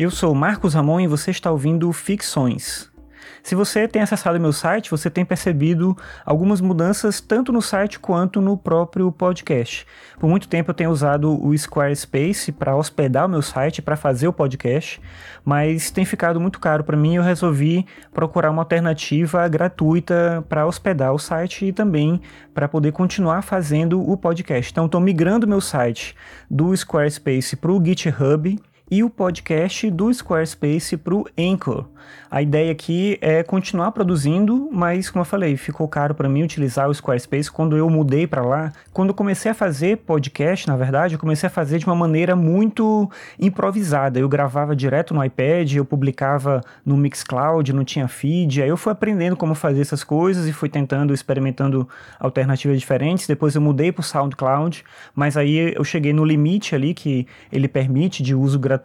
Eu sou Marcos Ramon e você está ouvindo Ficções. Se você tem acessado meu site, você tem percebido algumas mudanças tanto no site quanto no próprio podcast. Por muito tempo eu tenho usado o Squarespace para hospedar o meu site, para fazer o podcast, mas tem ficado muito caro para mim e eu resolvi procurar uma alternativa gratuita para hospedar o site e também para poder continuar fazendo o podcast. Então estou migrando meu site do Squarespace para o GitHub e o podcast do Squarespace para o Anchor. A ideia aqui é continuar produzindo, mas como eu falei, ficou caro para mim utilizar o Squarespace quando eu mudei para lá. Quando eu comecei a fazer podcast, na verdade, eu comecei a fazer de uma maneira muito improvisada. Eu gravava direto no iPad, eu publicava no Mixcloud, não tinha feed. Aí eu fui aprendendo como fazer essas coisas e fui tentando, experimentando alternativas diferentes. Depois eu mudei para o SoundCloud, mas aí eu cheguei no limite ali que ele permite de uso gratuito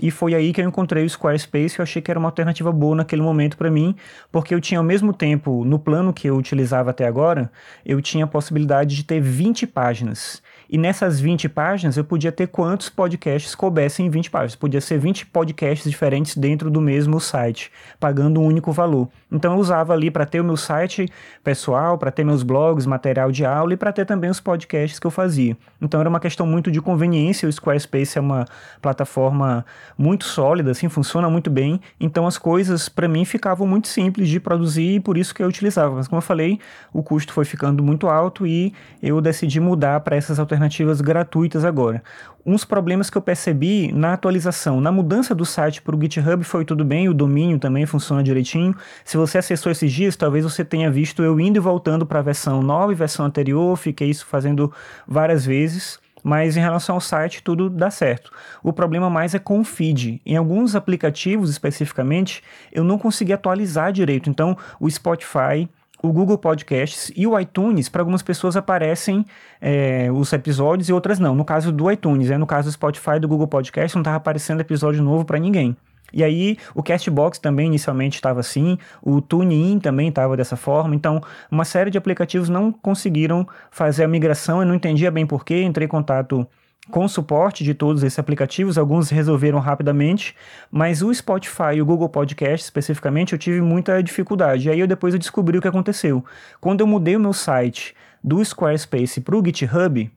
e foi aí que eu encontrei o Squarespace. Eu achei que era uma alternativa boa naquele momento para mim, porque eu tinha ao mesmo tempo, no plano que eu utilizava até agora, eu tinha a possibilidade de ter 20 páginas. E nessas 20 páginas eu podia ter quantos podcasts coubessem em 20 páginas. Podia ser 20 podcasts diferentes dentro do mesmo site, pagando um único valor. Então eu usava ali para ter o meu site pessoal, para ter meus blogs, material de aula e para ter também os podcasts que eu fazia. Então era uma questão muito de conveniência. O Squarespace é uma plataforma muito sólida, assim, funciona muito bem. Então as coisas para mim ficavam muito simples de produzir e por isso que eu utilizava. Mas como eu falei, o custo foi ficando muito alto e eu decidi mudar para essas alternativas alternativas gratuitas agora. Uns problemas que eu percebi na atualização, na mudança do site para o GitHub foi tudo bem, o domínio também funciona direitinho. Se você acessou esses dias, talvez você tenha visto eu indo e voltando para a versão nova e versão anterior, fiquei isso fazendo várias vezes mas em relação ao site tudo dá certo. O problema mais é com o feed. Em alguns aplicativos especificamente, eu não consegui atualizar direito. Então, o Spotify, o Google Podcasts e o iTunes, para algumas pessoas aparecem é, os episódios e outras não. No caso do iTunes, é no caso do Spotify do Google Podcasts, não estava aparecendo episódio novo para ninguém. E aí, o Castbox também inicialmente estava assim, o TuneIn também estava dessa forma, então uma série de aplicativos não conseguiram fazer a migração, eu não entendia bem porquê, entrei em contato com suporte de todos esses aplicativos, alguns resolveram rapidamente, mas o Spotify e o Google Podcast especificamente eu tive muita dificuldade. E aí eu depois eu descobri o que aconteceu. Quando eu mudei o meu site do Squarespace para o GitHub,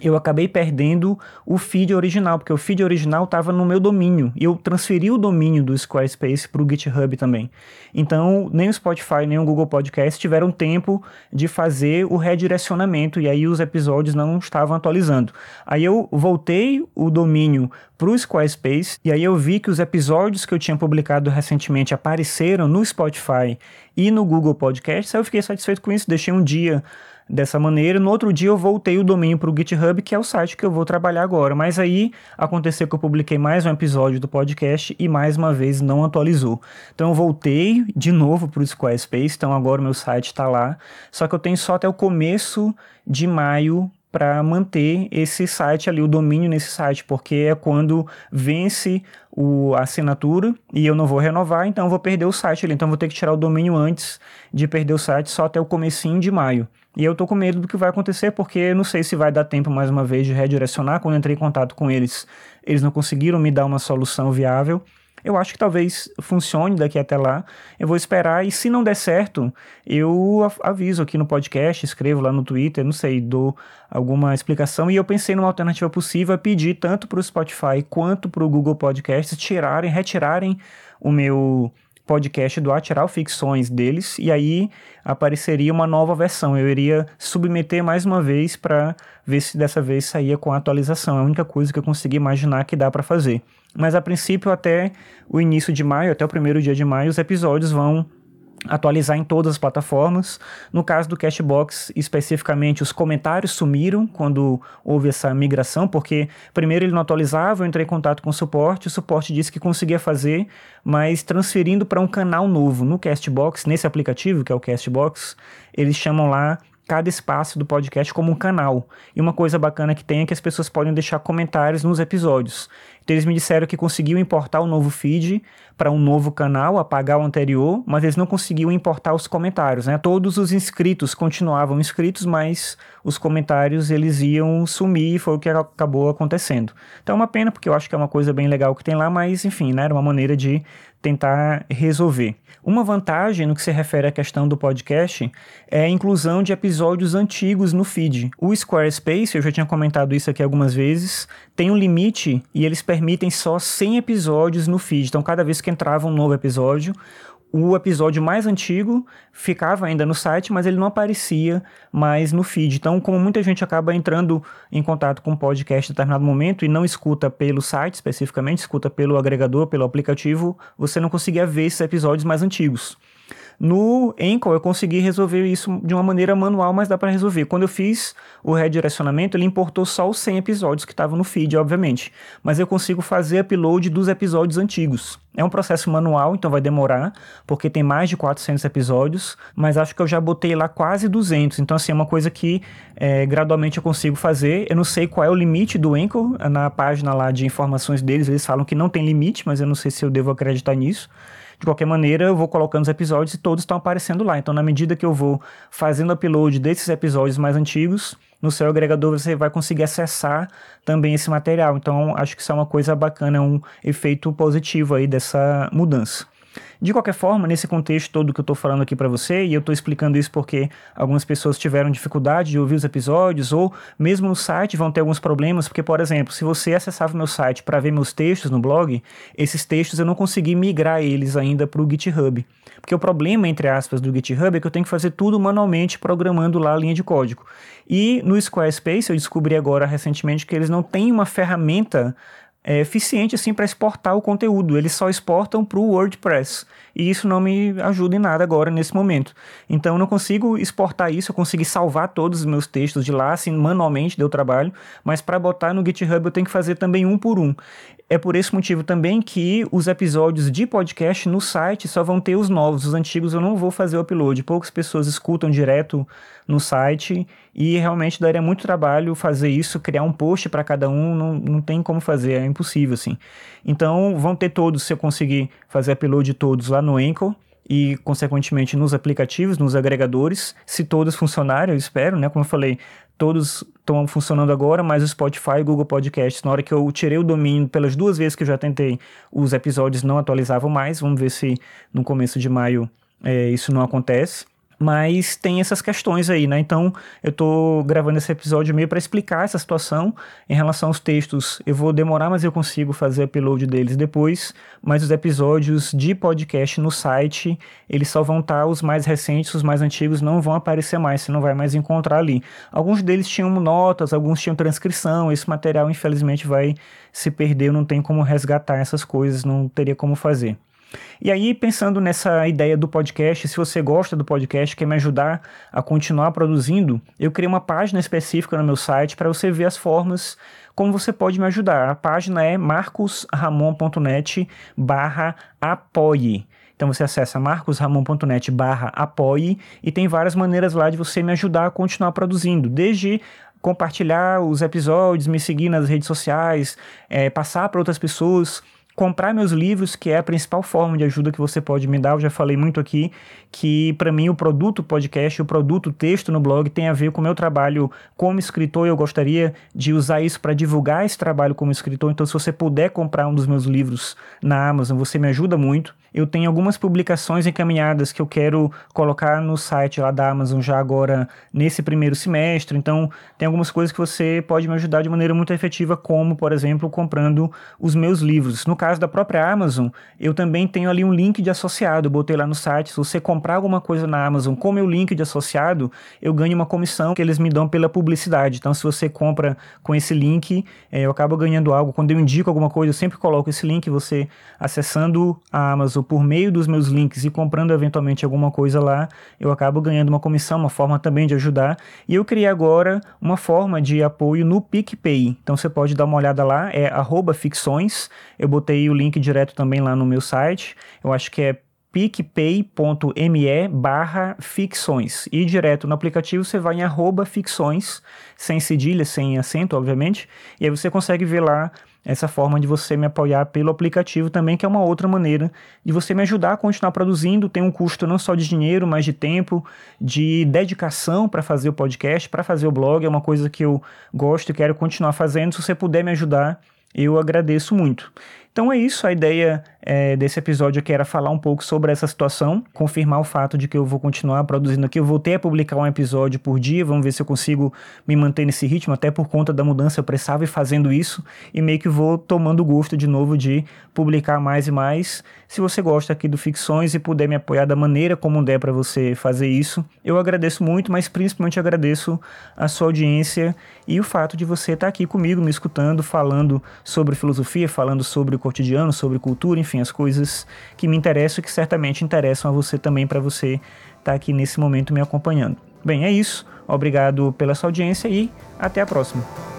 eu acabei perdendo o feed original, porque o feed original estava no meu domínio, e eu transferi o domínio do Squarespace para o GitHub também. Então, nem o Spotify, nem o Google Podcast tiveram tempo de fazer o redirecionamento, e aí os episódios não estavam atualizando. Aí eu voltei o domínio para o Squarespace, e aí eu vi que os episódios que eu tinha publicado recentemente apareceram no Spotify e no Google Podcast, aí eu fiquei satisfeito com isso, deixei um dia dessa maneira. No outro dia eu voltei o domínio para o GitHub, que é o site que eu vou trabalhar agora. Mas aí aconteceu que eu publiquei mais um episódio do podcast e mais uma vez não atualizou. Então eu voltei de novo para o Squarespace, então agora o meu site está lá. Só que eu tenho só até o começo de maio para manter esse site ali, o domínio nesse site, porque é quando vence o, a assinatura e eu não vou renovar, então vou perder o site ali. Então vou ter que tirar o domínio antes de perder o site só até o comecinho de maio. E eu tô com medo do que vai acontecer, porque não sei se vai dar tempo mais uma vez de redirecionar. Quando entrei em contato com eles, eles não conseguiram me dar uma solução viável. Eu acho que talvez funcione daqui até lá. Eu vou esperar e se não der certo, eu aviso aqui no podcast, escrevo lá no Twitter, não sei, dou alguma explicação. E eu pensei numa alternativa possível, é pedir tanto para o Spotify quanto para o Google Podcasts tirarem, retirarem o meu podcast do Atiral Ficções deles e aí apareceria uma nova versão. Eu iria submeter mais uma vez para ver se dessa vez saía com a atualização. É a única coisa que eu consegui imaginar que dá para fazer. Mas a princípio, até o início de maio, até o primeiro dia de maio, os episódios vão atualizar em todas as plataformas. No caso do Cashbox, especificamente, os comentários sumiram quando houve essa migração, porque primeiro ele não atualizava, eu entrei em contato com o suporte, o suporte disse que conseguia fazer, mas transferindo para um canal novo no Castbox, nesse aplicativo que é o Castbox, eles chamam lá cada espaço do podcast como um canal. E uma coisa bacana que tem é que as pessoas podem deixar comentários nos episódios. Então eles me disseram que conseguiu importar o um novo feed para um novo canal, apagar o anterior, mas eles não conseguiam importar os comentários, né? Todos os inscritos continuavam inscritos, mas os comentários eles iam sumir e foi o que acabou acontecendo. Então é uma pena porque eu acho que é uma coisa bem legal que tem lá, mas enfim, né? Era uma maneira de tentar resolver. Uma vantagem no que se refere à questão do podcast é a inclusão de episódios antigos no feed. O Squarespace, eu já tinha comentado isso aqui algumas vezes, tem um limite e eles permitem só 100 episódios no feed. Então, cada vez que entrava um novo episódio, o episódio mais antigo ficava ainda no site, mas ele não aparecia mais no feed. Então, como muita gente acaba entrando em contato com o podcast em determinado momento e não escuta pelo site especificamente, escuta pelo agregador, pelo aplicativo, você não conseguia ver esses episódios mais antigos. No Anchor eu consegui resolver isso de uma maneira manual, mas dá para resolver. Quando eu fiz o redirecionamento, ele importou só os 100 episódios que estavam no feed, obviamente. Mas eu consigo fazer upload dos episódios antigos. É um processo manual, então vai demorar, porque tem mais de 400 episódios, mas acho que eu já botei lá quase 200. Então, assim, é uma coisa que é, gradualmente eu consigo fazer. Eu não sei qual é o limite do Anchor, na página lá de informações deles, eles falam que não tem limite, mas eu não sei se eu devo acreditar nisso. De qualquer maneira, eu vou colocando os episódios e todos estão aparecendo lá. Então, na medida que eu vou fazendo upload desses episódios mais antigos, no seu agregador você vai conseguir acessar também esse material. Então, acho que isso é uma coisa bacana, é um efeito positivo aí dessa mudança. De qualquer forma, nesse contexto todo que eu estou falando aqui para você, e eu estou explicando isso porque algumas pessoas tiveram dificuldade de ouvir os episódios, ou mesmo no site vão ter alguns problemas, porque, por exemplo, se você acessava o meu site para ver meus textos no blog, esses textos eu não consegui migrar eles ainda para o GitHub. Porque o problema, entre aspas, do GitHub é que eu tenho que fazer tudo manualmente programando lá a linha de código. E no Squarespace eu descobri agora recentemente que eles não têm uma ferramenta é, eficiente assim para exportar o conteúdo. Eles só exportam para o WordPress e isso não me ajuda em nada agora nesse momento. Então eu não consigo exportar isso, eu consegui salvar todos os meus textos de lá, assim manualmente deu trabalho, mas para botar no GitHub eu tenho que fazer também um por um. É por esse motivo também que os episódios de podcast no site só vão ter os novos, os antigos eu não vou fazer o upload. Poucas pessoas escutam direto no site e realmente daria muito trabalho fazer isso, criar um post para cada um, não, não tem como fazer, é impossível assim. Então vão ter todos, se eu conseguir fazer upload de todos lá no Anchor e, consequentemente, nos aplicativos, nos agregadores, se todos funcionarem, eu espero, né? Como eu falei, todos estão funcionando agora, mas o Spotify e o Google Podcasts, na hora que eu tirei o domínio, pelas duas vezes que eu já tentei, os episódios não atualizavam mais. Vamos ver se no começo de maio é, isso não acontece. Mas tem essas questões aí, né? Então eu tô gravando esse episódio meio para explicar essa situação em relação aos textos. Eu vou demorar, mas eu consigo fazer upload deles depois. Mas os episódios de podcast no site, eles só vão estar tá, os mais recentes, os mais antigos não vão aparecer mais, você não vai mais encontrar ali. Alguns deles tinham notas, alguns tinham transcrição. Esse material, infelizmente, vai se perder. Não tenho como resgatar essas coisas, não teria como fazer. E aí, pensando nessa ideia do podcast, se você gosta do podcast, quer me ajudar a continuar produzindo, eu criei uma página específica no meu site para você ver as formas como você pode me ajudar. A página é marcosramon.net barra apoie. Então você acessa marcosramon.net barra apoie e tem várias maneiras lá de você me ajudar a continuar produzindo, desde compartilhar os episódios, me seguir nas redes sociais, é, passar para outras pessoas comprar meus livros, que é a principal forma de ajuda que você pode me dar. Eu já falei muito aqui que para mim o produto podcast, o produto texto no blog tem a ver com o meu trabalho como escritor eu gostaria de usar isso para divulgar esse trabalho como escritor. Então se você puder comprar um dos meus livros na Amazon, você me ajuda muito. Eu tenho algumas publicações encaminhadas que eu quero colocar no site lá da Amazon já agora nesse primeiro semestre. Então, tem algumas coisas que você pode me ajudar de maneira muito efetiva, como, por exemplo, comprando os meus livros. No caso da própria Amazon, eu também tenho ali um link de associado. Eu botei lá no site. Se você comprar alguma coisa na Amazon com meu link de associado, eu ganho uma comissão que eles me dão pela publicidade. Então, se você compra com esse link, é, eu acabo ganhando algo. Quando eu indico alguma coisa, eu sempre coloco esse link. Você acessando a Amazon por meio dos meus links e comprando eventualmente alguma coisa lá, eu acabo ganhando uma comissão, uma forma também de ajudar. E eu criei agora uma forma de apoio no PicPay. Então você pode dar uma olhada lá, é ficções. Eu botei o link direto também lá no meu site. Eu acho que é picpay.me barra ficções. E direto no aplicativo você vai em arroba ficções, sem cedilha, sem acento, obviamente, e aí você consegue ver lá essa forma de você me apoiar pelo aplicativo também, que é uma outra maneira de você me ajudar a continuar produzindo. Tem um custo não só de dinheiro, mas de tempo, de dedicação para fazer o podcast, para fazer o blog. É uma coisa que eu gosto e quero continuar fazendo. Se você puder me ajudar, eu agradeço muito. Então é isso, a ideia é, desse episódio aqui era falar um pouco sobre essa situação, confirmar o fato de que eu vou continuar produzindo aqui. Eu voltei a publicar um episódio por dia, vamos ver se eu consigo me manter nesse ritmo, até por conta da mudança eu precisava ir fazendo isso e meio que vou tomando gosto de novo de publicar mais e mais. Se você gosta aqui do Ficções e puder me apoiar da maneira como der para você fazer isso, eu agradeço muito, mas principalmente agradeço a sua audiência e o fato de você estar aqui comigo, me escutando, falando sobre filosofia, falando sobre cotidiano, sobre cultura, enfim, as coisas que me interessam e que certamente interessam a você também para você estar tá aqui nesse momento me acompanhando. Bem, é isso. Obrigado pela sua audiência e até a próxima.